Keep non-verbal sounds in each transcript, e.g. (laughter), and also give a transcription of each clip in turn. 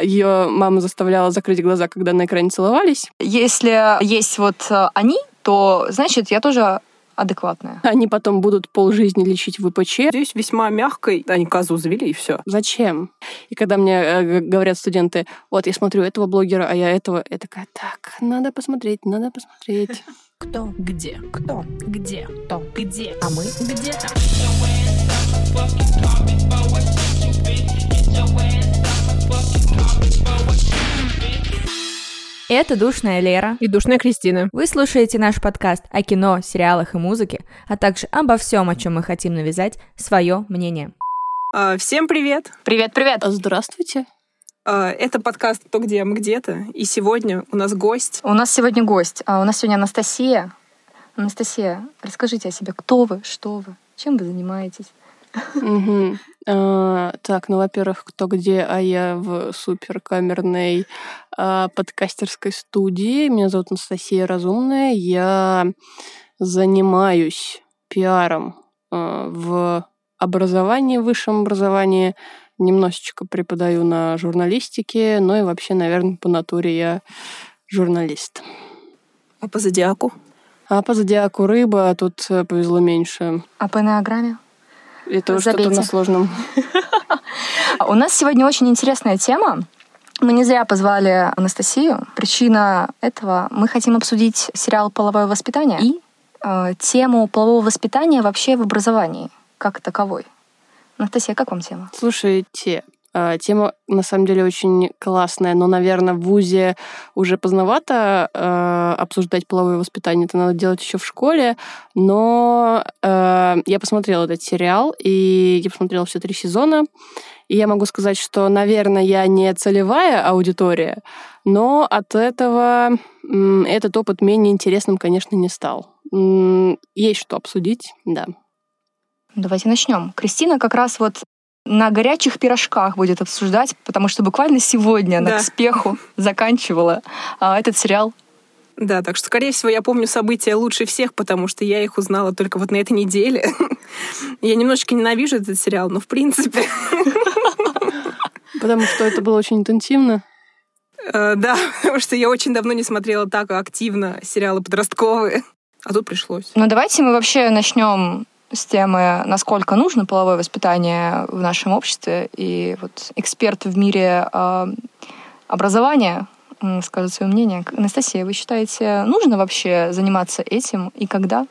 ее мама заставляла закрыть глаза, когда на экране целовались. Если есть вот э, они, то значит я тоже адекватная. Они потом будут полжизни лечить в ВПЧ. Здесь весьма мягкой, они козу завели, и все. Зачем? И когда мне э, говорят студенты, вот я смотрю этого блогера, а я этого, я такая, так, надо посмотреть, надо посмотреть. (laughs) Кто? Где? Кто? Где? Кто? Где? А мы где-то. Это «Душная Лера». И душная Кристина. Вы слушаете наш подкаст о кино, сериалах и музыке, а также обо всем, о чем мы хотим навязать свое мнение. А, всем привет! Привет-привет! Здравствуйте. А, это подкаст «Кто где, мы где-то». И сегодня у нас гость. У нас сегодня гость. А у нас сегодня Анастасия. Анастасия, расскажите о себе. Кто вы? Что вы? Чем вы занимаетесь? А, Так, ну, во-первых, кто где, а я в суперкамерной а, подкастерской студии. Меня зовут Анастасия Разумная. Я занимаюсь пиаром а, в образовании, высшем образовании. Немножечко преподаю на журналистике, ну и вообще, наверное, по натуре я журналист. А по зодиаку? А по зодиаку рыба, а тут э, повезло меньше. А по энеограмме? Это что-то на сложном. (laughs) А У нас сегодня очень интересная тема. Мы не зря позвали Анастасию. Причина этого — мы хотим обсудить сериал «Половое воспитание» и э, тему полового воспитания вообще в образовании, как таковой. Анастасия, как вам тема? Слушайте, тема на самом деле очень классная, но, наверное, в ВУЗе уже поздновато а, обсуждать половое воспитание. Это надо делать еще в школе. Но а, я посмотрела этот сериал, и я посмотрела все три сезона. И я могу сказать, что, наверное, я не целевая аудитория, но от этого этот опыт менее интересным, конечно, не стал. Есть что обсудить, да. Давайте начнем. Кристина как раз вот на горячих пирожках будет обсуждать, потому что буквально сегодня она Да. к спеху заканчивала а, этот сериал. Да, так что, скорее всего, я помню события лучше всех, потому что я их узнала только вот на этой неделе. (laughs) Я немножечко ненавижу этот сериал, но в принципе, Потому что это было очень интенсивно. э, да, потому что я очень давно не смотрела так активно сериалы подростковые. А тут пришлось. Но давайте мы вообще начнем с темы, насколько нужно половое воспитание в нашем обществе. И вот эксперт в мире э, образования скажет свое мнение. Анастасия, вы считаете, нужно вообще заниматься этим и когда?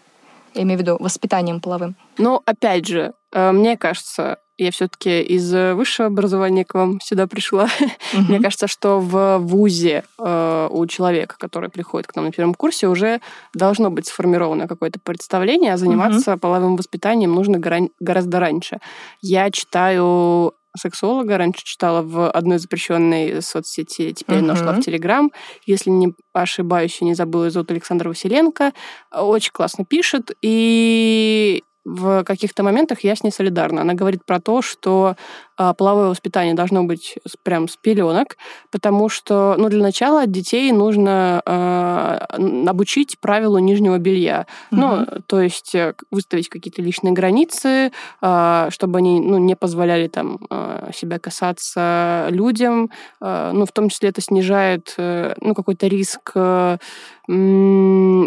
Я имею в виду воспитанием половым. Но опять же, э, мне кажется, я все-таки из э, высшего образования к вам сюда пришла. (laughs) Мне кажется, что в ВУЗе э, у человека, который приходит к нам на первом курсе, уже должно быть сформировано какое-то представление, а заниматься половым воспитанием нужно гора- гораздо раньше. Я читаю сексолога, раньше читала в одной запрещенной соцсети, теперь Мгм. нашла в Телеграм. Если не ошибаюсь, не забыла, зовут Александр Василенко. Очень классно пишет, и в каких-то моментах я с ней солидарна. Она говорит про то, что половое воспитание должно быть прям с пеленок, потому что, ну, для начала детей нужно а, н- обучить правилу нижнего белья. Ну, то есть э, выставить какие-то личные границы, а, чтобы они, ну, не позволяли там а, себя касаться людям. А, Ну, в том числе это снижает, э, ну, какой-то риск э,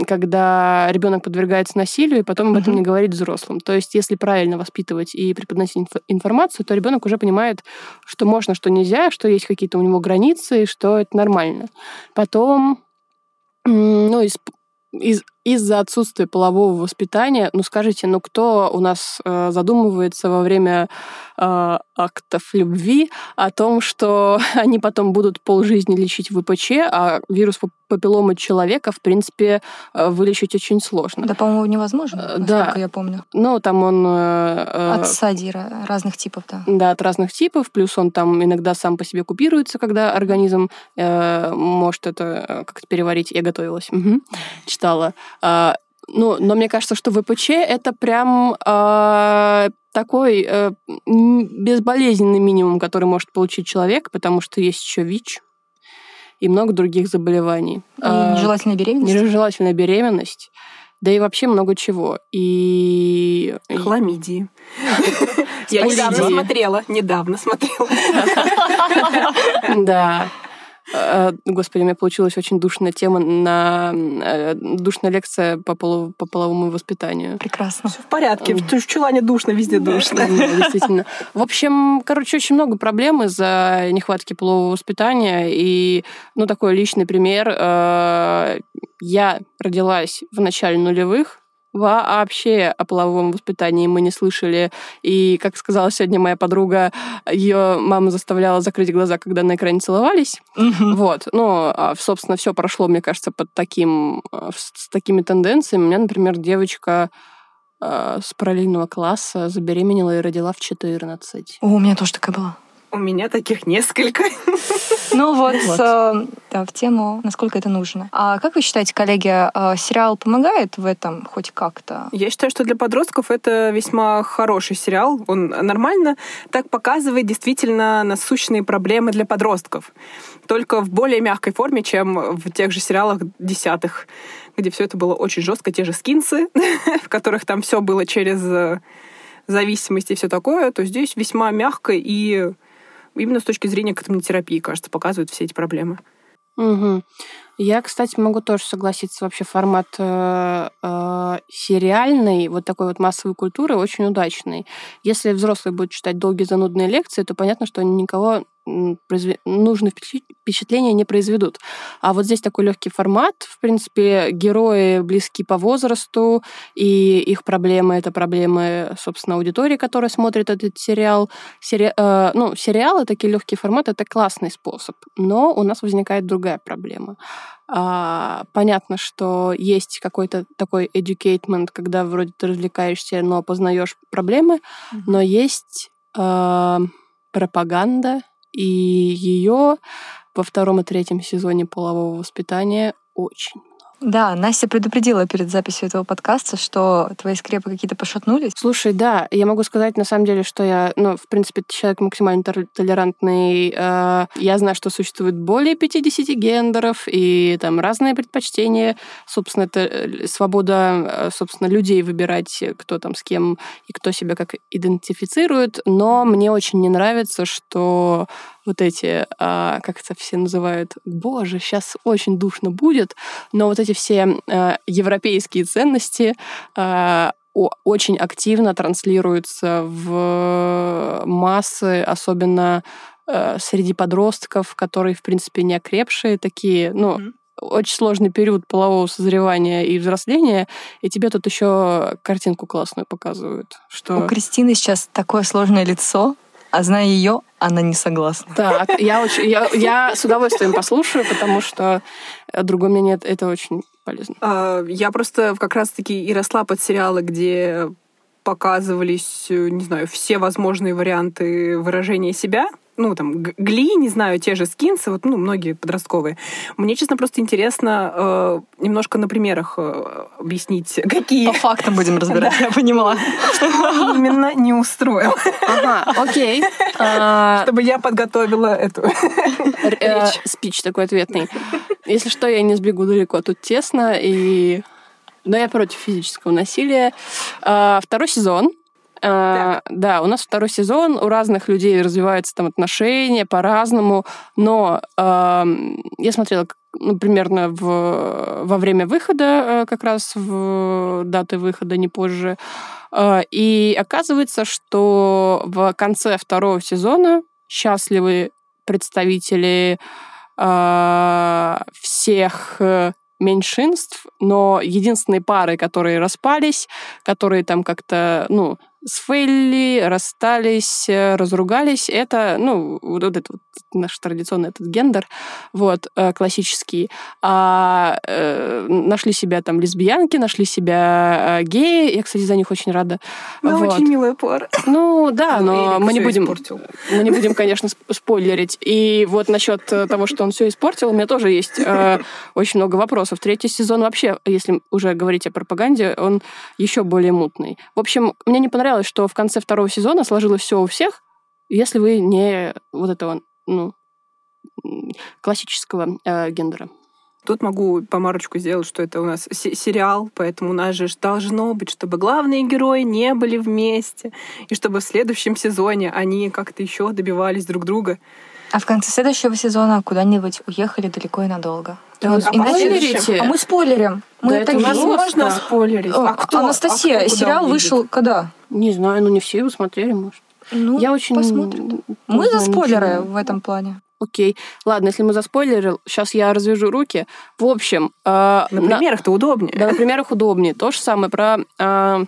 когда ребенок подвергается насилию, и потом об этом Мгм. не говорит взрослым. То есть, если правильно воспитывать и преподносить инфо- информацию, то ребенок уже понимает, что можно, что нельзя, что есть какие-то у него границы, что это нормально. Потом, ну, из, из, из-за отсутствия полового воспитания, ну, скажите, ну, кто у нас э, задумывается во время э, актов любви о том, что (laughs) они потом будут полжизни лечить ВПЧ, а вирус пап- папилломы человека, в принципе, э, вылечить очень сложно. Да, по-моему, невозможно, Э, насколько да. я помню. Ну, там он... э, э, От стадий ра- разных типов, да. Да, от разных типов, плюс он там иногда сам по себе купируется, когда организм э, может это как-то переварить. Я готовилась, мгм, читала. А, ну, но мне кажется, что ВПЧ это прям а, такой э, безболезненный минимум, который может получить человек, потому что есть еще ВИЧ и много других заболеваний. И А, нежелательная беременность. Нежелательная беременность. да и вообще много чего. И... Хламидии. (laughs) Я недавно смотрела, недавно смотрела. (laughs) Да. Э, господи, у меня получилась очень душная тема на э, душная лекция по, полу, по половому воспитанию. Прекрасно. Все в порядке. В чулане душно, везде душно. действительно. В общем, короче, очень много проблем из-за нехватки полового воспитания. И, ну, такой личный пример. Э, я родилась в начале нулевых, Вообще о половом воспитании мы не слышали. И, как сказала сегодня моя подруга, ее мама заставляла закрыть глаза, когда на экране целовались. Вот. Ну, а, собственно, все прошло, мне кажется, под таким, а, с такими тенденциями. У меня, например, девочка а, с параллельного класса забеременела и родила в 14. О, у меня тоже такая была. У меня таких несколько. Ну вот, (laughs) вот. Э, да, в тему, насколько это нужно. А как вы считаете, коллеги, э, сериал помогает в этом хоть как-то? Я считаю, что для подростков это весьма хороший сериал. Он нормально так показывает действительно насущные проблемы для подростков. Только в более мягкой форме, чем в тех же сериалах десятых, где все это было очень жестко, те же скинсы, (laughs) в которых там все было через э, зависимость и все такое, то здесь весьма мягко и именно с точки зрения катамотерапии, кажется, показывают все эти проблемы. Угу. Я, кстати, могу тоже согласиться. Вообще формат э, э, сериальной, вот такой вот массовой культуры очень удачный. Если взрослые будут читать долгие занудные лекции, то понятно, что они никого произве... нужных впечатления не произведут. А вот здесь такой легкий формат. В принципе, герои близки по возрасту, и их проблемы — это проблемы, собственно, аудитории, которая смотрит этот сериал. Сери... Э, ну, сериалы, такие легкие форматы — это классный способ. Но у нас возникает другая проблема. А, понятно, что есть какой-то такой educatement, когда вроде ты развлекаешься, но познаешь проблемы, mm-hmm. но есть э, пропаганда, и ее во втором и третьем сезоне полового воспитания очень да, Настя предупредила перед записью этого подкаста, что твои скрепы какие-то пошатнулись. Слушай, да, я могу сказать на самом деле, что я, ну, в принципе, человек максимально толерантный. Э, я знаю, что существует более 50 гендеров и там разные предпочтения. Собственно, это э, свобода, э, собственно, людей выбирать, кто там с кем и кто себя как идентифицирует. Но мне очень не нравится, что вот эти, а, как это все называют, боже, сейчас очень душно будет, но вот эти все а, европейские ценности а, очень активно транслируются в массы, особенно а, среди подростков, которые, в принципе, не окрепшие, такие, ну, mm-hmm очень сложный период полового созревания и взросления, и тебе тут еще картинку классную показывают. Что... У Кристины сейчас такое сложное лицо, а зная ее, она не согласна. Так, я, очень, я, я с удовольствием послушаю, потому что э, другое мнение это очень полезно. А, я просто как раз-таки и росла под сериалы, где показывались, э, не знаю, все возможные варианты выражения себя ну, там, Гли, не знаю, те же скинсы, вот, ну, многие подростковые. Мне, честно, просто интересно э, немножко на примерах э, объяснить, (laughs) какие... По фактам будем (laughs) разбирать, я понимала. Что именно не устроил. Ага, окей. А, Чтобы я подготовила эту э, спич такой ответный. Если что, я не сбегу далеко, тут тесно, и... Но я против физического насилия. А, второй сезон а, да, у нас второй сезон, у разных людей развиваются там отношения по-разному, но э, я смотрела ну, примерно в, во время выхода, э, как раз в даты выхода, не позже, э, и оказывается, что в конце второго сезона счастливы представители э, всех меньшинств, но единственные пары, которые распались, которые там как-то, ну, сфейли, расстались, э, разругались. Это, ну, вот этот вот наш традиционный этот гендер, вот, э, классический. А э, нашли себя там лесбиянки, нашли себя э, геи. Я, кстати, за них очень рада. Ну, вот. очень милая пара. Ну, да, ну, но мы не будем... Испортил. Мы не будем, конечно, спойлерить. И вот насчет того, что он все испортил, у меня тоже есть э, очень много вопросов. Третий сезон вообще, если уже говорить о пропаганде, он еще более мутный. В общем, мне не понравилось понравилось, что в конце второго сезона сложилось все у всех, если вы не вот этого, ну, классического э, гендера. Тут могу помарочку сделать, что это у нас сериал, поэтому у нас же должно быть, чтобы главные герои не были вместе, и чтобы в следующем сезоне они как-то еще добивались друг друга. А в конце следующего сезона куда-нибудь уехали далеко и надолго. Да вот, а, иначе... а мы спойлерим. Мы да это нас можно спойлерить. А, кто? Анастасия, а кто сериал вышел когда? Не знаю, ну не все его смотрели, может. Ну, я очень посмотрим. Мы за спойлеры в этом плане. Окей. Ладно, если мы заспойлерили, сейчас я развяжу руки. В общем... Э, на примерах-то удобнее. Да, на примерах удобнее. То же самое про... Э,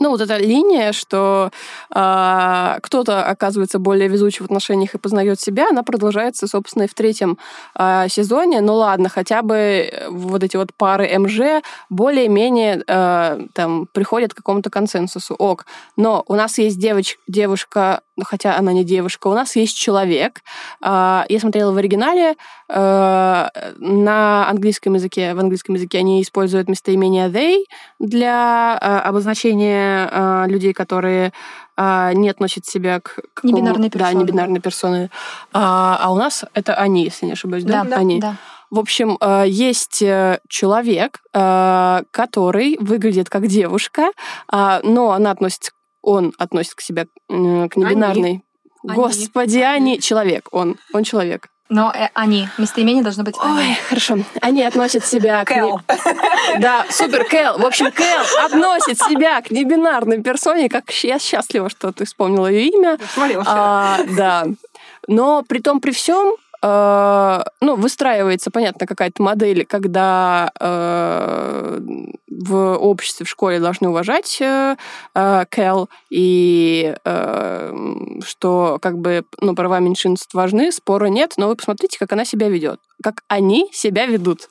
ну, вот эта линия, что э, кто-то оказывается более везучий в отношениях и познает себя, она продолжается, собственно, и в третьем э, сезоне. Ну ладно, хотя бы вот эти вот пары МЖ более-менее э, там приходят к какому-то консенсусу. Ок. Но у нас есть девоч- девушка, ну, хотя она не девушка, у нас есть человек. Э, я смотрела в оригинале, э, на английском языке, в английском языке они используют местоимение they для э, обозначения э, людей, которые э, не относят себя к... к небинарной персоне. Да, небинарной персоны. А, а у нас это они, если не ошибаюсь, да? Да, они. да. В общем, э, есть э, человек, э, который выглядит как девушка, но она относится, он относится к себе к небинарной. Они. Господи, они человек, он, он человек. Но э, они. Местоимение должно быть Ой, они. хорошо. Они относят себя к... Кэл. Да, супер, Кэл. В общем, Кэл относит себя к небинарной персоне, как я счастлива, что ты вспомнила ее имя. Смотрела а, Да. Но при том, при всем, э, ну, выстраивается, понятно, какая-то модель, когда э, в обществе, в школе должны уважать э, э, Кэл, и что как бы ну, права меньшинств важны, спора нет, но вы посмотрите, как она себя ведет, как они себя ведут.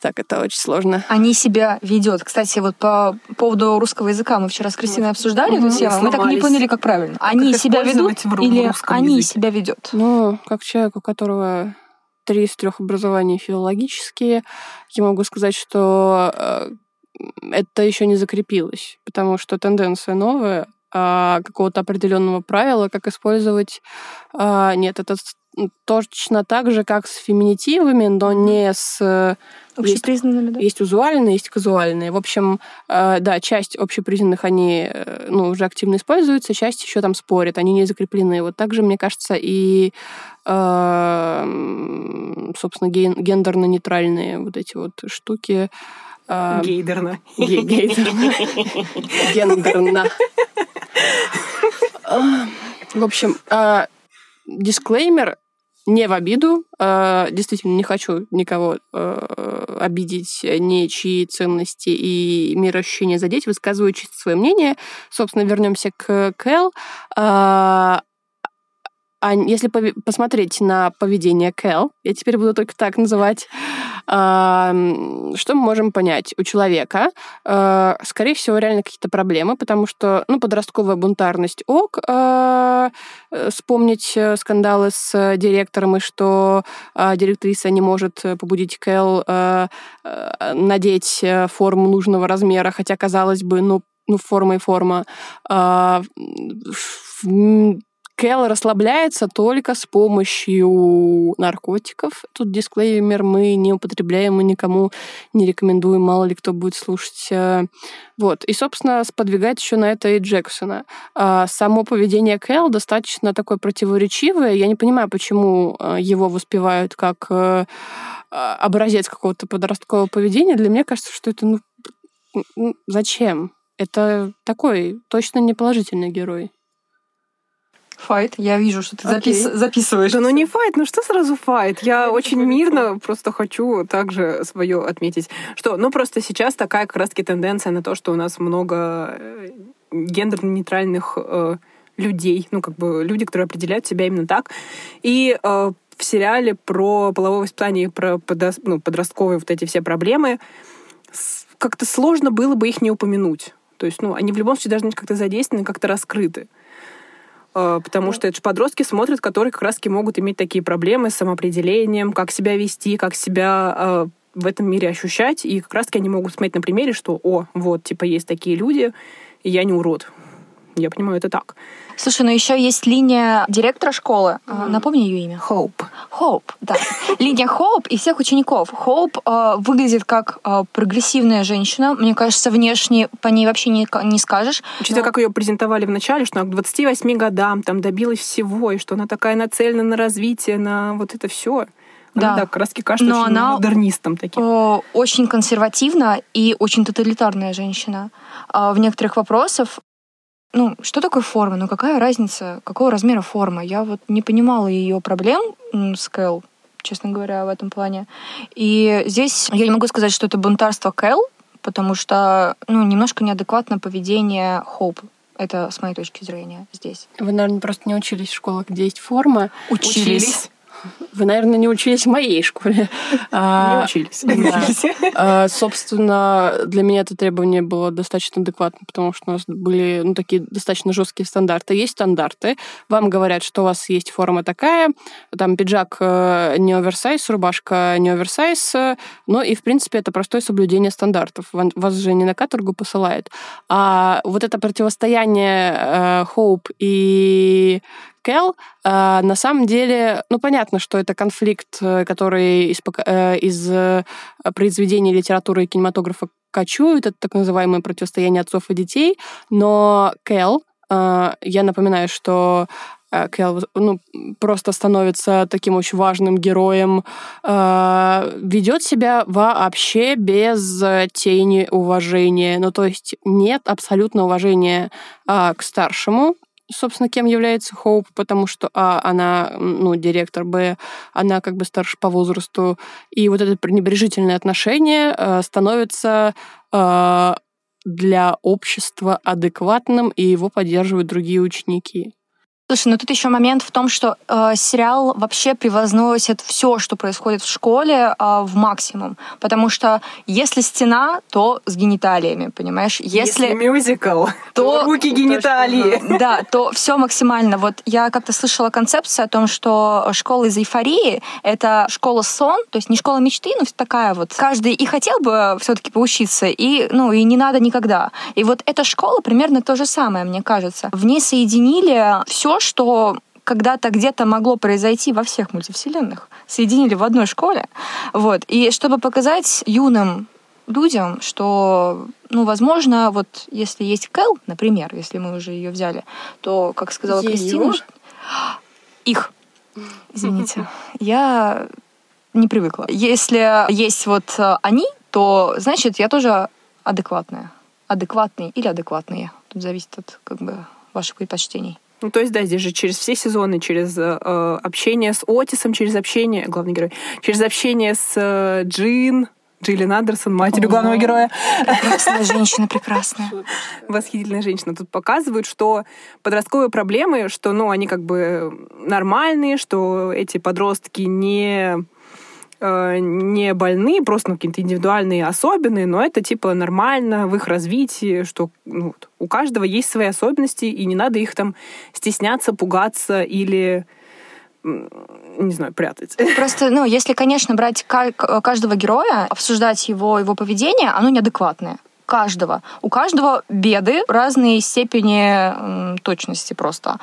Так, это очень сложно. Они себя ведет. Кстати, вот по поводу русского языка мы вчера с Кристиной обсуждали угу. эту тему, мы так и не поняли, как правильно. Они как себя ведут в, или они языке? себя ведут? Ну, как человек, у которого три из трех образований филологические, я могу сказать, что э, это еще не закрепилось, потому что тенденция новая, а какого-то определенного правила, как использовать... А, нет, это точно так же, как с феминитивами, но не с... Общепризнанными, есть, да? Есть узуальные, есть казуальные. В общем, э, да, часть общепризнанных, они э, ну, уже активно используются, часть еще там спорят, они не закреплены. Вот также, мне кажется, и, э, собственно, гендерно-нейтральные вот эти вот штуки, а, гейдерно. Гейдерно. Гендерно. (laughs) В общем, дисклеймер не в обиду. А, действительно, не хочу никого обидеть, ни чьи ценности и мироощущения задеть. Высказываю чисто свое мнение. Собственно, вернемся к Кэл. А если посмотреть на поведение Кэл, я теперь буду только так называть, что мы можем понять? У человека, э, скорее всего, реально какие-то проблемы, потому что, ну, подростковая бунтарность ок, э, вспомнить э, скандалы с директором и что директриса не может побудить Кэл надеть форму нужного размера, хотя, казалось бы, ну, ну, форма и форма. Кэл расслабляется только с помощью наркотиков. Тут дисклеймер мы не употребляем, мы никому не рекомендуем, мало ли кто будет слушать. Э, вот. И, собственно, сподвигает еще на это и Джексона. А само поведение Кэл достаточно такое противоречивое. Я не понимаю, почему э, его воспевают как э, образец какого-то подросткового поведения. Для меня кажется, что это, ну, зачем? Это такой точно не положительный герой. Файт. Я вижу, что ты запис... записываешь. Да ну не файт, ну что сразу файт? Я, очень мирно просто хочу также свое отметить. Что, ну просто сейчас такая как раз-таки тенденция на то, что у нас много э, гендерно-нейтральных э, людей, ну как бы люди, которые определяют себя именно так. И э, в сериале про половое воспитание, про подо... ну, подростковые вот эти все проблемы, как-то сложно было бы их не упомянуть. То есть, ну, они в любом случае должны быть как-то задействованы, как-то раскрыты. А, потому что это же подростки смотрят, которые как раз-таки могут иметь такие проблемы с самоопределением, как себя вести, как себя э, в этом мире ощущать, и как раз-таки они могут смотреть на примере, что, о, вот, типа, есть такие люди, и я не урод. Я понимаю, это так. Слушай, ну еще есть линия директора школы. Mm-hmm. Напомни ее имя. Хоуп. Хоуп, да. (laughs) Линия Хоуп и всех учеников. Хоуп э, выглядит как э, прогрессивная женщина. Мне кажется, внешне по ней вообще не, не скажешь. Учитывая, но... как ее презентовали в начале, что она к 28 годам там добилась всего, и что она такая нацелена на развитие, на вот это все. Да, да как раз кажется Но очень она модернистом таким. Очень консервативна и очень тоталитарная женщина. В некоторых вопросах ну, что такое форма? Ну, какая разница, какого размера форма? Я вот не понимала ее проблем с Кэл, честно говоря, в этом плане. И здесь я не могу сказать, что это бунтарство Кэл, потому что, ну, немножко неадекватное поведение Хоуп. Это с моей точки зрения здесь. Вы, наверное, просто не учились в школах, где есть форма. Учились. учились. Вы, наверное, не учились в моей школе. А, не учились. А, собственно, для меня это требование было достаточно адекватно, потому что у нас были ну, такие достаточно жесткие стандарты. Есть стандарты. Вам говорят, что у вас есть форма такая, там пиджак э, не оверсайз, рубашка не оверсайз, ну и, в принципе, это простое соблюдение стандартов. Вас же не на каторгу посылают. А вот это противостояние Хоуп э, и Кэл, а, на самом деле, ну, понятно, что это конфликт, э, который из, э, из э, произведений литературы и кинематографа кочует, это так называемое противостояние отцов и детей, но Кэл, я напоминаю, что Кэл ну, просто становится таким очень важным героем, ведет себя вообще без тени уважения. Ну, то есть нет абсолютно уважения к старшему, собственно, кем является Хоуп, потому что, а, она, ну, директор, б, она как бы старше по возрасту, и вот это пренебрежительное отношение э, становится э, для общества адекватным, и его поддерживают другие ученики. Слушай, ну тут еще момент в том, что э, сериал вообще превозносит все, что происходит в школе, э, в максимум. Потому что если стена, то с гениталиями, понимаешь? Если, если мюзикл, то, то (laughs) руки гениталии. Да, то все максимально. Вот я как-то слышала концепцию о том, что школа из эйфории — это школа сон, то есть не школа мечты, но такая вот. Каждый и хотел бы все-таки поучиться, и, ну, и не надо никогда. И вот эта школа примерно то же самое, мне кажется. В ней соединили все что когда-то где-то могло произойти во всех мультивселенных, соединили в одной школе. Вот. И чтобы показать юным людям, что, ну, возможно, вот если есть Кэл, например, если мы уже ее взяли, то, как сказала ее? Кристина, их, извините, я не привыкла. Если есть вот они, то, значит, я тоже адекватная. Адекватный или адекватные. Тут зависит от, как бы, ваших предпочтений. Ну, то есть, да, здесь же через все сезоны, через э, общение с Отисом, через общение, главный герой, через общение с э, Джин, Джиллин Андерсон, матерью О, главного героя. Прекрасная женщина, прекрасная. (laughs) Восхитительная женщина. Тут показывают, что подростковые проблемы, что, ну, они как бы нормальные, что эти подростки не Э, не больны, просто ну, какие-то индивидуальные, особенные, но это типа нормально в их развитии, что ну, у каждого есть свои особенности, и не надо их там стесняться, пугаться или не знаю, прятать. (laughs) Просто, ну, если, конечно, брать каждого героя, обсуждать его, его поведение, оно неадекватное каждого. У каждого беды разные степени точности просто.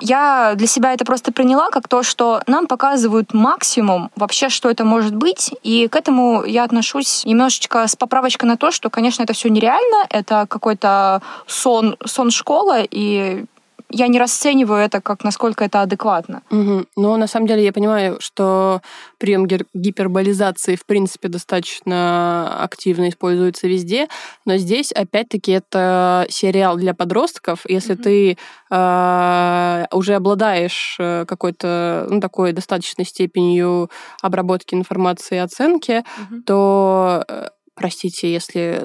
Я для себя это просто приняла как то, что нам показывают максимум вообще, что это может быть, и к этому я отношусь немножечко с поправочкой на то, что, конечно, это все нереально, это какой-то сон, сон школы, и я не расцениваю это как насколько это адекватно. Угу. Но на самом деле я понимаю, что прием гиперболизации в принципе достаточно активно используется везде, но здесь опять-таки это сериал для подростков. Если угу. ты э, уже обладаешь э, какой-то ну, такой достаточной степенью обработки информации и оценки, угу. то э, простите, если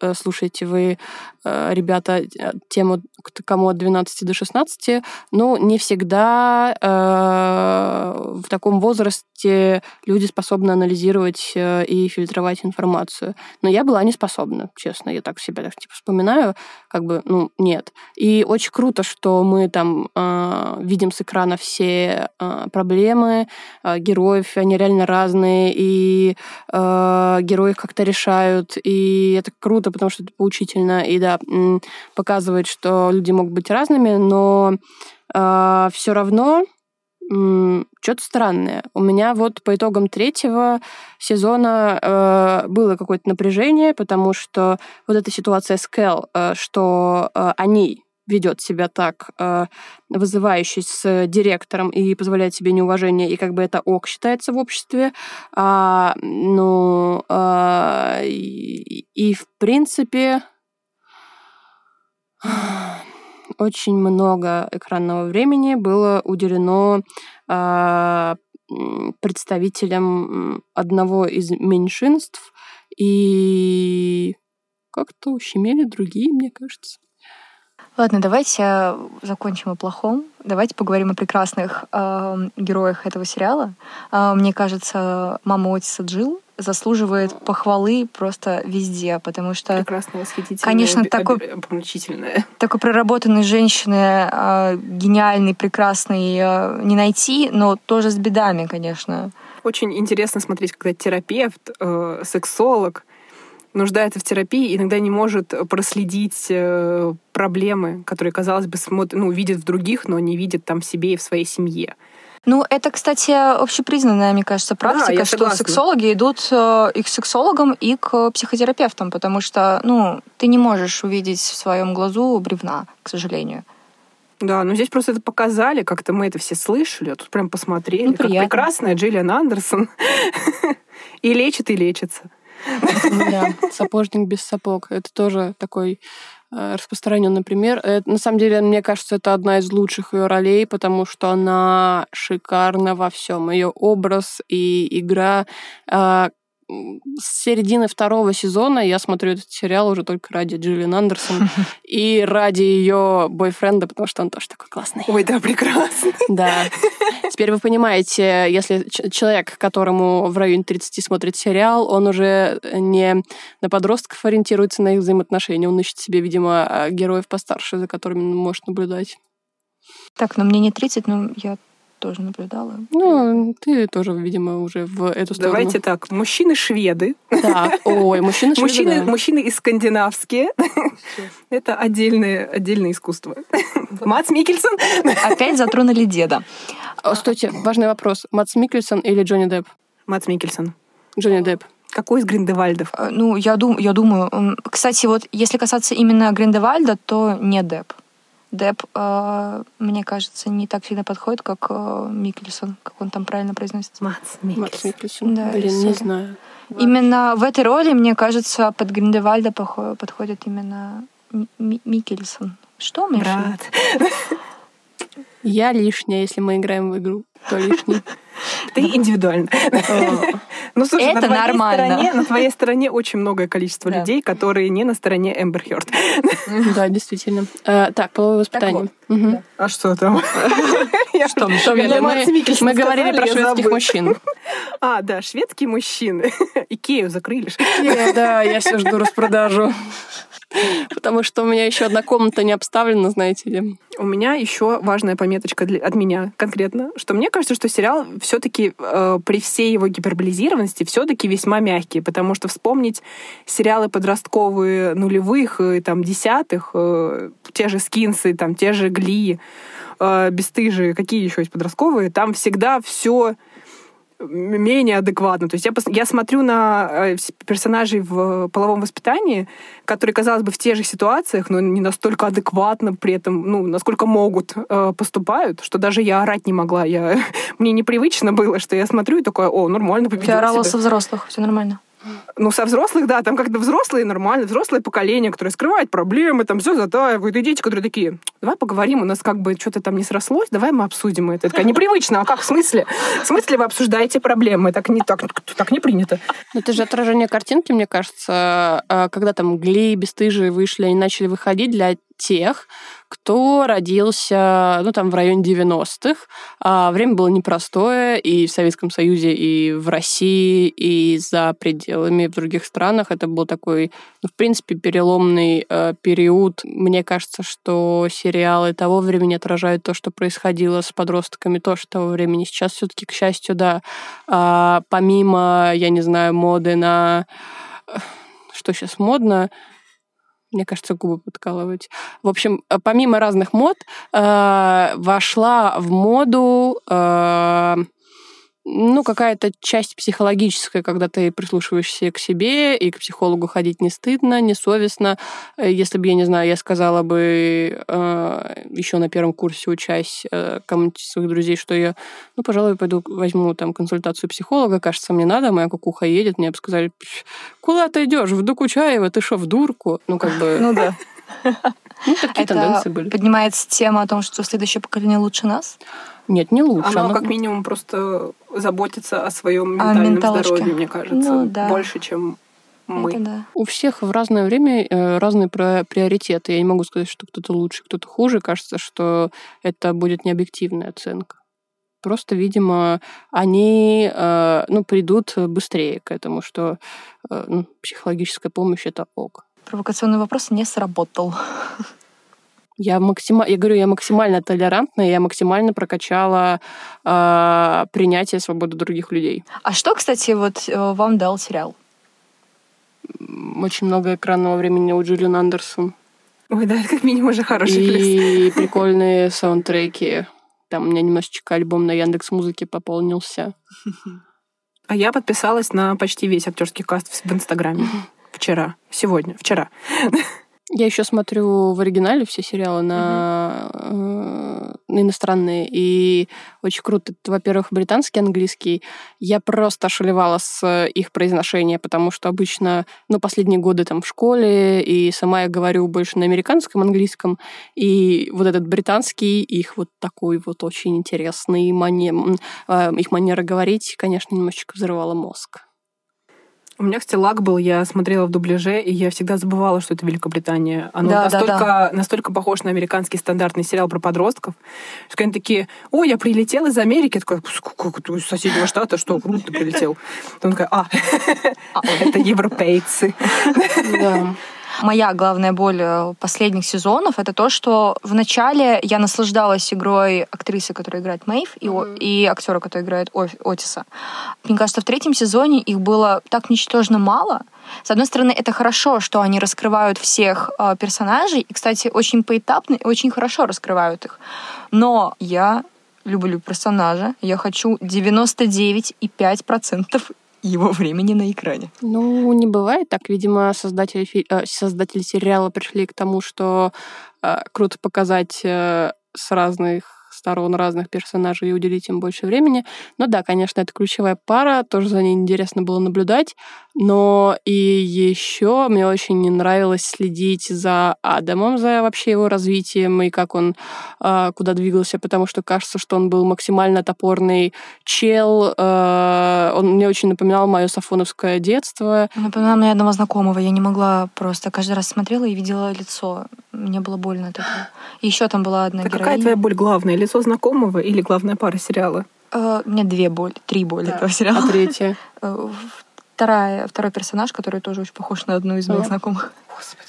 э, слушаете вы, э, ребята, э, тему кому от 12 до 16, ну, не всегда э, в таком возрасте люди способны анализировать и фильтровать информацию. Но я была не способна, честно, я так себя так, типа, вспоминаю, как бы, ну, нет. И очень круто, что мы там э, видим с экрана все э, проблемы э, героев, они реально разные, и э, герои как-то решают решают, и это круто, потому что это поучительно, и да, показывает, что люди могут быть разными, но э, все равно что-то странное. У меня вот по итогам третьего сезона э, было какое-то напряжение, потому что вот эта ситуация с Кэл, э, что э, они ведет себя так, э, вызывающий с директором и позволяет себе неуважение, и как бы это ок считается в обществе. А, ну, а, и, и в принципе (sighs) очень много экранного времени было уделено а, представителям одного из меньшинств, и как-то ущемели другие, мне кажется. Ладно, давайте э, закончим о плохом. Давайте поговорим о прекрасных э, героях этого сериала. Э, мне кажется, мама Отиса Джилл заслуживает похвалы просто везде, потому что... Прекрасно, восхитительная, конечно, такой, (laughs) такой проработанной женщины, э, гениальной, прекрасной, э, не найти, но тоже с бедами, конечно. Очень интересно смотреть, когда терапевт, э, сексолог нуждается в терапии, иногда не может проследить э, проблемы, которые, казалось бы, смотр, ну, видит в других, но не видит там в себе и в своей семье. Ну, это, кстати, общепризнанная, мне кажется, практика, да, что сексологи идут э, и к сексологам, и к психотерапевтам, потому что, ну, ты не можешь увидеть в своем глазу бревна, к сожалению. Да, но здесь просто это показали, как-то мы это все слышали, а тут прям посмотрели, ну, как прекрасная Джиллиан Андерсон. (laughs) И лечит, и лечится. Да, (laughs) сапожник без сапог. Это тоже такой э, распространенный пример. Это, на самом деле, мне кажется, это одна из лучших ее ролей, потому что она шикарна во всем. Ее образ и игра э, с середины второго сезона я смотрю этот сериал уже только ради Джиллиан Андерсон (laughs) и ради ее бойфренда, потому что он тоже такой классный. Ой, да, прекрасный. (laughs) Да. (laughs) Теперь вы понимаете, если человек, которому в районе 30 смотрит сериал, он уже не на подростков ориентируется на их взаимоотношения, он ищет себе, видимо, а, героев постарше, за которыми он может наблюдать. Так, но мне не 30, но я тоже наблюдала. Ну, ты тоже, видимо, уже в эту сторону. Давайте так. Мужчины-шведы. Так, ой, мужчины-шведы, мужчины, да. мужчины из скандинавские. Это отдельное, отдельное искусство. Мац Микельсон. Опять затронули деда. Стойте, важный вопрос. Мац Микельсон или Джонни Депп? Мац Микельсон. Джонни Депп. Какой из Гриндевальдов? Э, ну, я, дум, я думаю... Кстати, вот если касаться именно Гриндевальда, то не Депп. Деп, э, мне кажется, не так сильно подходит, как э, Микельсон, как он там правильно произносится. Мац Микельсон. Да, Блин, не знаю. Именно в этой роли, мне кажется, под Гриндевальда подходит именно Микельсон. Что, Миша? Брат. Я лишняя, если мы играем в игру, то лишний. (laughs) Ты индивидуально. (laughs) Ну, слушай, это на нормально. Стороне, на твоей стороне очень многое количество да. людей, которые не на стороне Эмбер Хёрд. Да, действительно. А, так, половое воспитание. Вот. Угу. А что там? (laughs) Что, мы говорили про шведских мужчин. А, да, шведские мужчины. Икею закрыли. Да, я все жду распродажу. (laughs) Потому что у меня еще одна комната не обставлена, знаете ли. У меня еще важная пометочка для, от меня конкретно, что мне кажется, что сериал все-таки э, при всей его гиперболизированности все-таки весьма мягкий, потому что вспомнить сериалы подростковые нулевых там десятых, э, те же скинсы, там те же гли, э, бесстыжие, какие еще есть подростковые, там всегда все менее адекватно. То есть я, я смотрю на э, персонажей в половом воспитании, которые, казалось бы, в тех же ситуациях, но не настолько адекватно при этом, ну, насколько могут, э, поступают, что даже я орать не могла. Я, (laughs) мне непривычно было, что я смотрю и такое, о, нормально победила Ты орала себя. со взрослых, все нормально. Ну, со взрослых, да, там как-то взрослые, нормально, взрослое поколение, которое скрывает проблемы, там все затаивают, и дети, которые такие, давай поговорим, у нас как бы что-то там не срослось, давай мы обсудим это. Это непривычно, а как, в смысле? В смысле вы обсуждаете проблемы? Так не, так, так не принято. Ну, это же отражение картинки, мне кажется, а, когда там Гли, Бестыжие вышли, они начали выходить для тех, кто родился, ну, там, в районе 90-х. А время было непростое и в Советском Союзе, и в России, и за пределами в других странах. Это был такой, ну, в принципе, переломный э, период. Мне кажется, что сериалы того времени отражают то, что происходило с подростками тоже того времени. Сейчас все таки к счастью, да, э, помимо, я не знаю, моды на что сейчас модно, мне кажется, губы подкалывать. В общем, э, помимо разных мод, э, вошла в моду э, ну, какая-то часть психологическая, когда ты прислушиваешься к себе, и к психологу ходить не стыдно, не совестно. Э, если бы, я не знаю, я сказала бы э, еще на первом курсе, учась э, кому-нибудь своих друзей, что я, ну, пожалуй, пойду возьму там консультацию психолога, кажется, мне надо, моя кукуха едет, мне бы сказали, куда ты идешь, в Докучаева, ты что, в дурку? Ну, как бы... Ну да. Ну, такие тенденции были. поднимается тема о том, что следующее поколение лучше нас. Нет, не лучше. Оно оно- как минимум просто заботится о своем О ментальном менталочке. здоровье, мне кажется, Ну, да. больше, чем мы. Это да. У всех в разное время э, разные приоритеты. Я не могу сказать, что кто-то лучше, кто-то хуже. Кажется, что это будет не объективная оценка. Просто, видимо, они э, ну, придут быстрее к этому, что э, ну, психологическая помощь это ок. Провокационный вопрос не сработал. (laughs) Я, максима... я говорю, я максимально толерантна, я максимально прокачала э, принятие свободы других людей. А что, кстати, вот э, вам дал сериал? Очень много экранного времени у Джиллиан Андерсон. Ой, да, это как минимум уже хороший плюс. И (laughs) прикольные саундтреки. Там у меня немножечко альбом на Яндекс Музыке пополнился. А я подписалась на почти весь актерский каст в Инстаграме. (laughs) Вчера. Сегодня. Вчера. Я еще смотрю в оригинале все сериалы на, э, на иностранные, и очень круто. Во-первых, британский, английский. Я просто ошалевала с их произношения, потому что обычно, ну, последние годы там в школе, и сама я говорю больше на американском, английском, и вот этот британский, их вот такой вот очень интересный мане... м, э, их манера говорить, конечно, немножечко взрывала мозг. У меня, кстати, лаг был, я смотрела в дубляже, и я всегда забывала, что это Великобритания. Оно Да, да, настолько, настолько похож на американский стандартный сериал про подростков, что они такие, ой, я прилетел из Америки. Я такая, «С- как ты из соседнего штата? Что, круто ты прилетел? Потом такая, а, (laughs) это европейцы. Моя главная боль э, последних сезонов это то, что вначале я наслаждалась игрой актрисы, которая играет Мэйв, и, о- и актера, который играет Отиса. Мне кажется, в третьем сезоне их было так ничтожно мало. С одной стороны, это хорошо, что они раскрывают всех э, персонажей, и, кстати, очень поэтапно и очень хорошо раскрывают их. Но я люблю персонажа, я хочу 99,5% его времени на экране. Ну, не бывает так. Видимо, создатели, фи- э, создатели сериала пришли к тому, что э, круто показать э, с разных сторон разных персонажей и уделить им больше времени. Но да, конечно, это ключевая пара, тоже за ней интересно было наблюдать. Но и еще мне очень не нравилось следить за Адамом, за вообще его развитием и как он э, куда двигался, потому что кажется, что он был максимально топорный чел. э, он мне очень напоминал мое сафоновское детство. Напоминала мне одного знакомого. Я не могла просто каждый раз смотрела и видела лицо. Мне было больно от этого. И еще там была одна Так какая героиня. твоя боль главная? Лицо знакомого или главная пара сериала? Э, у меня две боли, три боли Да. этого сериала. А третье? Вторая, второй персонаж, который тоже очень похож на одну из моих знакомых. Господи.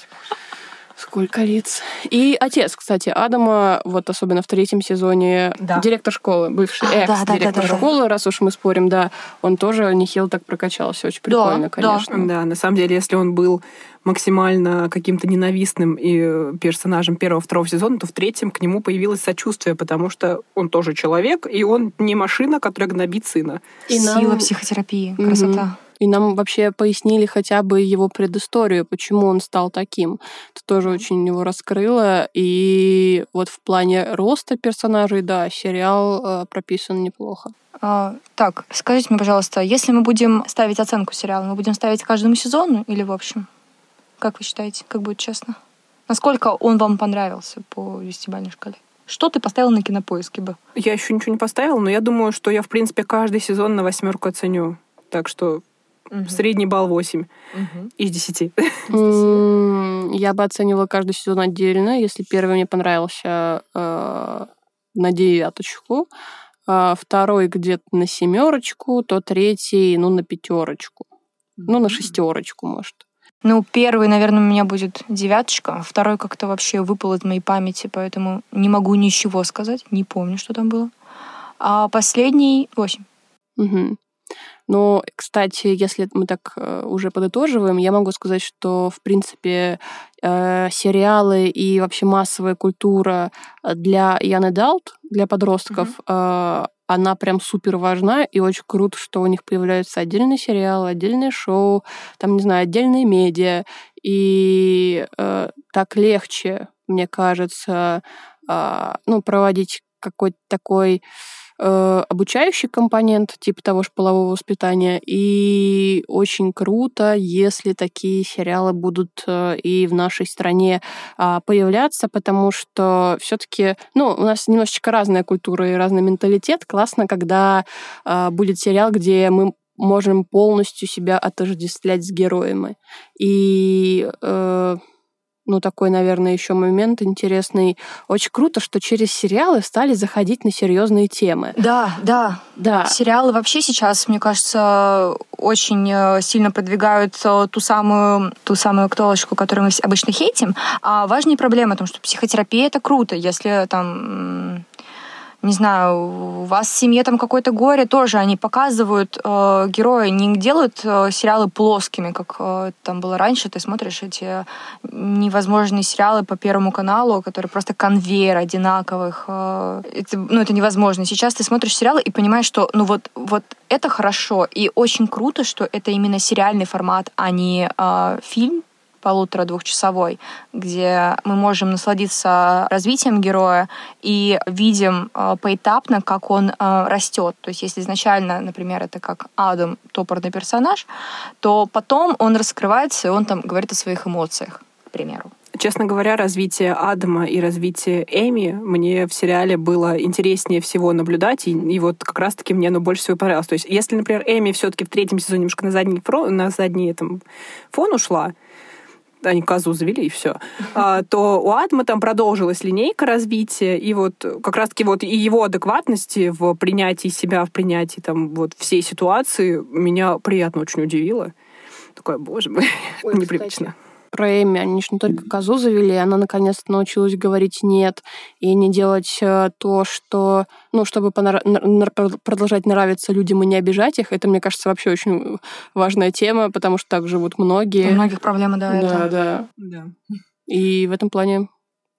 Сколько лиц. И отец, кстати, Адама, вот особенно в третьем сезоне, Да. директор школы, бывший А, да, да, экс-директор да, да, да. школы, раз уж мы спорим, да, он тоже нехило так прокачался. Очень прикольно, да. конечно. Да, на самом деле, если он был максимально каким-то ненавистным и э, персонажем первого-второго сезона, то в третьем к нему появилось сочувствие, потому что он тоже человек, и он не машина, которая гнобит сына. И Сила нам- психотерапии, красота. И нам вообще пояснили хотя бы его предысторию, почему он стал таким. Это тоже очень его раскрыло. И вот в плане роста персонажей, да, сериал э, прописан неплохо. А, так, скажите мне, пожалуйста, если мы будем ставить оценку сериала, мы будем ставить каждому сезону или в общем? Как вы считаете, как будет честно? Насколько он вам понравился по десятибалльной шкале? Что ты поставил на кинопоиске бы? Я еще ничего не поставила, но я думаю, что я, в принципе, каждый сезон на восьмерку оценю. Так что средний балл 8 из 10. (laughs) М, Я бы оценивала каждый сезон отдельно. Если первый мне понравился э, на девяточку, а второй где-то на семерочку, то третий, ну, на пятерочку. Ну, на шестерочку, может. Ну, первый, наверное, у меня будет девяточка, а второй как-то вообще выпал из моей памяти, поэтому не могу ничего сказать, не помню, что там было. А последний восемь. Мгм. Но, кстати, если мы так э, уже подытоживаем, я могу сказать, что, в принципе, э, сериалы и вообще массовая культура для Young Adult, для подростков, mm-hmm. э, она прям супер важна, и очень круто, что у них появляются отдельные сериалы, отдельные шоу, там, не знаю, отдельные медиа, и э, так легче, мне кажется, э, ну, проводить какой-то такой э, обучающий компонент, типа того же полового воспитания. И очень круто, если такие сериалы будут э, и в нашей стране э, появляться, потому что все-таки, ну, у нас немножечко разная культура и разный менталитет. Классно, когда э, будет сериал, где мы можем полностью себя отождествлять с героями. И э, ну, такой, наверное, еще момент интересный. Очень круто, что через сериалы стали заходить на серьезные темы. Да, да. Да. Сериалы вообще сейчас, мне кажется, очень э, сильно продвигают э, ту самую, ту самую актуалочку, которую мы обычно хейтим. А важные проблемы о том, что психотерапия — это круто. Если там не знаю, у вас в семье там какое-то горе, тоже они показывают э, герои, не делают э, сериалы плоскими, как э, там было раньше. Ты смотришь эти невозможные сериалы по Первому каналу, которые просто конвейер одинаковых. Э, это, ну, это невозможно. Сейчас ты смотришь сериалы и понимаешь, что ну вот, вот это хорошо. И очень круто, что это именно сериальный формат, а не э, фильм, полутора-двухчасовой, где мы можем насладиться развитием героя и видим э, поэтапно, как он э, растет. То есть если изначально, например, это как Адам, топорный персонаж, то потом он раскрывается, и он там говорит о своих эмоциях, к примеру. Честно говоря, развитие Адама и развитие Эми мне в сериале было интереснее всего наблюдать, и, и вот как раз-таки мне оно больше всего понравилось. То есть, если, например, Эми все-таки в третьем сезоне немножко на задний, фрон, на задний там, фон ушла, они козу завели, и все, (laughs) а, то у Атма там продолжилась линейка развития, и вот как раз-таки вот и его адекватности в принятии себя, в принятии там вот всей ситуации меня приятно очень удивило. Такое, боже мой, (laughs) Ой, непривычно. Про Эми. Они же не только козу завели, она наконец-то научилась говорить «нет» и не делать э, то, что... Ну, чтобы продолжать нравиться людям и не обижать их. Это, мне кажется, вообще очень важная тема, потому что так живут многие. У многих проблемы, да. Да, это. да. да. И в этом плане,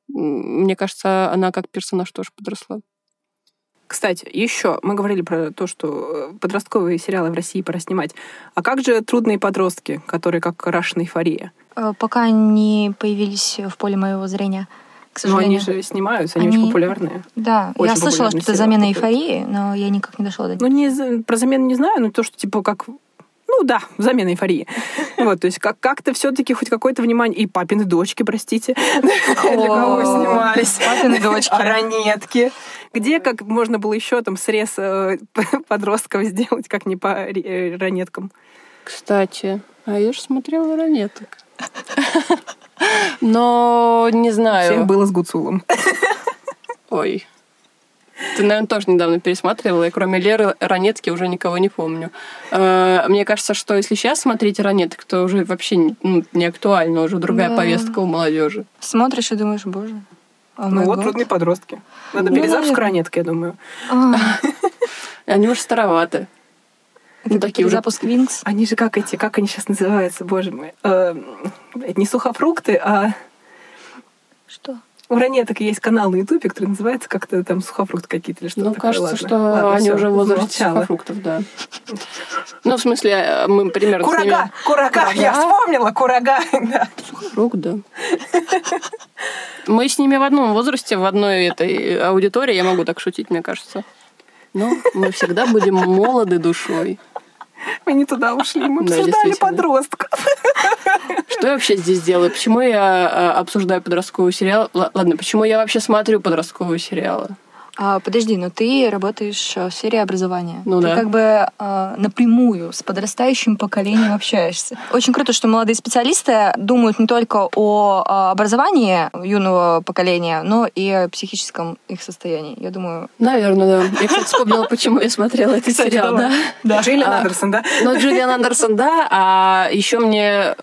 мне кажется, она как персонаж тоже подросла. Кстати, еще мы говорили про то, что э, подростковые сериалы в России пора снимать. А как же трудные подростки, которые как Рашна эйфория? Э, пока не появились в поле моего зрения. К сожалению. Но они же снимаются, они, они... очень популярные. Да, очень я слышала, что это замена эйфории, но я никак не дошла до него. Ну, не, про замену не знаю, но то, что типа как ну да, замена эйфории. (laughs) Вот, то есть как- как-то все-таки хоть какое-то внимание. И папины дочки, простите, (laughs) для кого снимались. Папины дочки. Ранетки. Где как можно было еще там срез э, (laughs) подростков сделать, как не по э, ранеткам? Кстати, а я же смотрела ранеток. Но не знаю. Всех было с Гуцулом. Ой. Ты, наверное, тоже недавно пересматривала. Я кроме Леры Ранетки уже никого не помню. Э, мне кажется, что если сейчас смотреть Ранеток, то уже вообще ну, не актуально, уже другая да. повестка у молодежи. Смотришь и думаешь, боже. Oh ну вот трудные подростки. Надо ну, перезапуск ранетки, я думаю. А. (laughs) Они уже староваты. Ну, такие уже... Запуск Винкс. Они же как эти, как они сейчас называются, боже мой. Э, не сухофрукты, а... Что? У ранеток есть канал на Ютубе, который называется как-то там сухофрукты какие-то или что-то Ну, кажется, ладно. что ладно, они все, уже в возрасте сухофруктов, да. Ну, в смысле, э, мы примерно Курага! Ними... Курага! Я вспомнила! Курага! (laughs) Да. Сухофрукт, да. Мы с ними в одном возрасте, в одной этой аудитории, я могу так шутить, мне кажется. Но мы всегда будем молоды душой. Мы не туда ушли, мы да, обсуждали подростков. (laughs) Что я вообще здесь делаю? Почему я а, обсуждаю подростковый сериал? Ладно, почему я вообще смотрю подростковые сериалы? А, подожди, но ты работаешь э, в сфере образования. Ну ты да. как бы а, напрямую с подрастающим поколением (laughs) общаешься. Очень круто, что молодые специалисты думают не только о а, образовании юного поколения, но и о психическом их состоянии. Я думаю... Наверное, да. Я, кстати, (laughs) вспомнила, почему я смотрела этот сериал. Да. да. Джиллиан а, Андерсон, да? Ну, Джиллиан Андерсон, да. А еще мне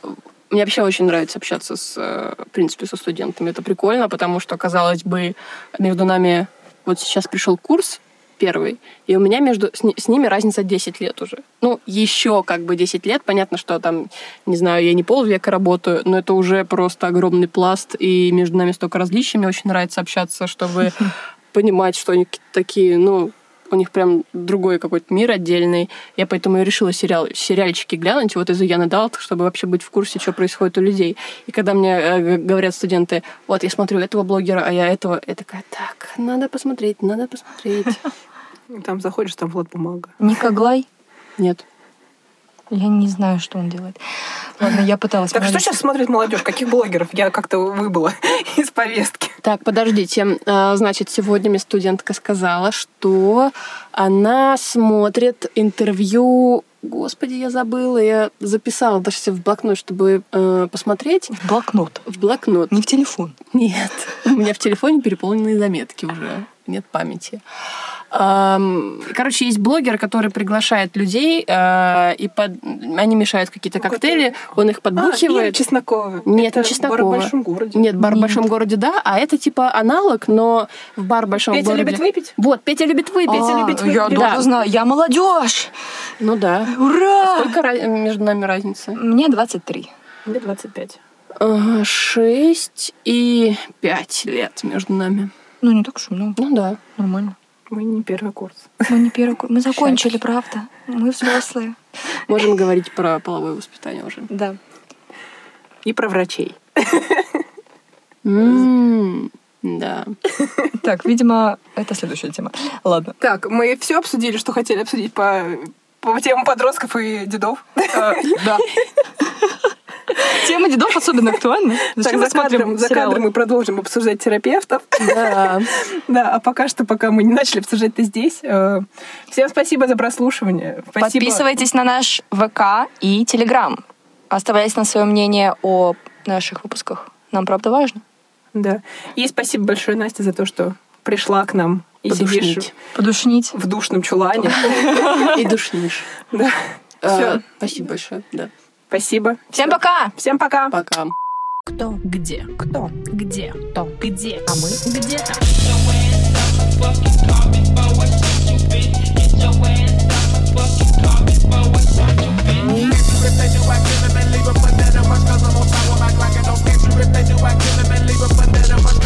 мне вообще очень нравится общаться с, э, в принципе, со студентами. Это прикольно, потому что, казалось бы, между нами вот сейчас пришел курс, первый. И у меня между с, с ними разница 10 лет уже. Ну, еще как бы 10 лет. Понятно, что там, не знаю, я не полвека работаю, но это уже просто огромный пласт, и между нами столько различий. Мне очень нравится общаться, чтобы (laughs) понимать, что они такие, ну, у них прям другой какой-то мир отдельный. Я поэтому и решила сериал, сериальчики глянуть вот из Ян Далт, чтобы вообще быть в курсе, что происходит у людей. И когда мне э, говорят студенты, вот я смотрю этого блогера, а я этого, я такая, так, надо посмотреть, надо посмотреть. (laughs) Там заходишь, там Влад Бумага. Ника Глай? Нет. Я не знаю, что он делает. Ладно, я пыталась. Так что сейчас смотрит молодежь? Каких блогеров? Я как-то выбыла (laughs) из повестки. Так, подождите. А, Значит, сегодня мне студентка сказала, что она смотрит интервью... Господи, я забыла, я записала даже себе в блокнот, чтобы э, посмотреть. В блокнот. В блокнот. Не в телефон. Нет, (laughs) у меня в телефоне переполненные заметки уже, нет памяти. Короче, есть блогер, который приглашает людей, э, и под- они мешают какие-то Ну, коктейли, он их А, Ира подбухивает. Чеснокова. Нет, Это не Чеснокова. бар в большом городе. Нет, бар в большом городе, да, а это типа аналог, но в бар в большом Петя городе. любит выпить? Вот, Петя любит выпить. А, любит я выпить. тоже Да. знаю. Я молодежь! Ну да. Ура! Сколько ra- между нами разница? Мне 23. Мне 25. Ага, Шесть и пять лет между нами. Ну, не так уж и много. Ну да. Нормально. Мы не первый курс. Мы не первый курс. Мы (laughs) закончили, правда. Мы взрослые. Можем говорить про половое воспитание уже. Да. И про врачей. Да. Так, видимо, это следующая тема. Ладно. Так, мы все обсудили, что хотели обсудить по, по темам подростков и дедов. Да. (laughs) Тема дедов особенно актуальна. Так, Зачем мы за кадром, за кадром мы продолжим обсуждать терапевтов. Да. (laughs) Да, а пока что, пока мы не начали обсуждать это здесь, э, всем спасибо за прослушивание. Спасибо. Подписывайтесь на наш ВК и Телеграм. Оставляйте нам свое мнение о наших выпусках. Нам правда важно. Да. И спасибо большое, Настя, за то, что пришла к нам и подушнить. Подушнить. В душном чулане. (laughs) И душнишь. (laughs) Да. Все. А, Спасибо большое. Да. Спасибо. Всем пока. Всем пока. Пока. Кто? Где? Кто? Где? Кто? Где? А мы где-то. If they do, I kill them and leave them, but they don't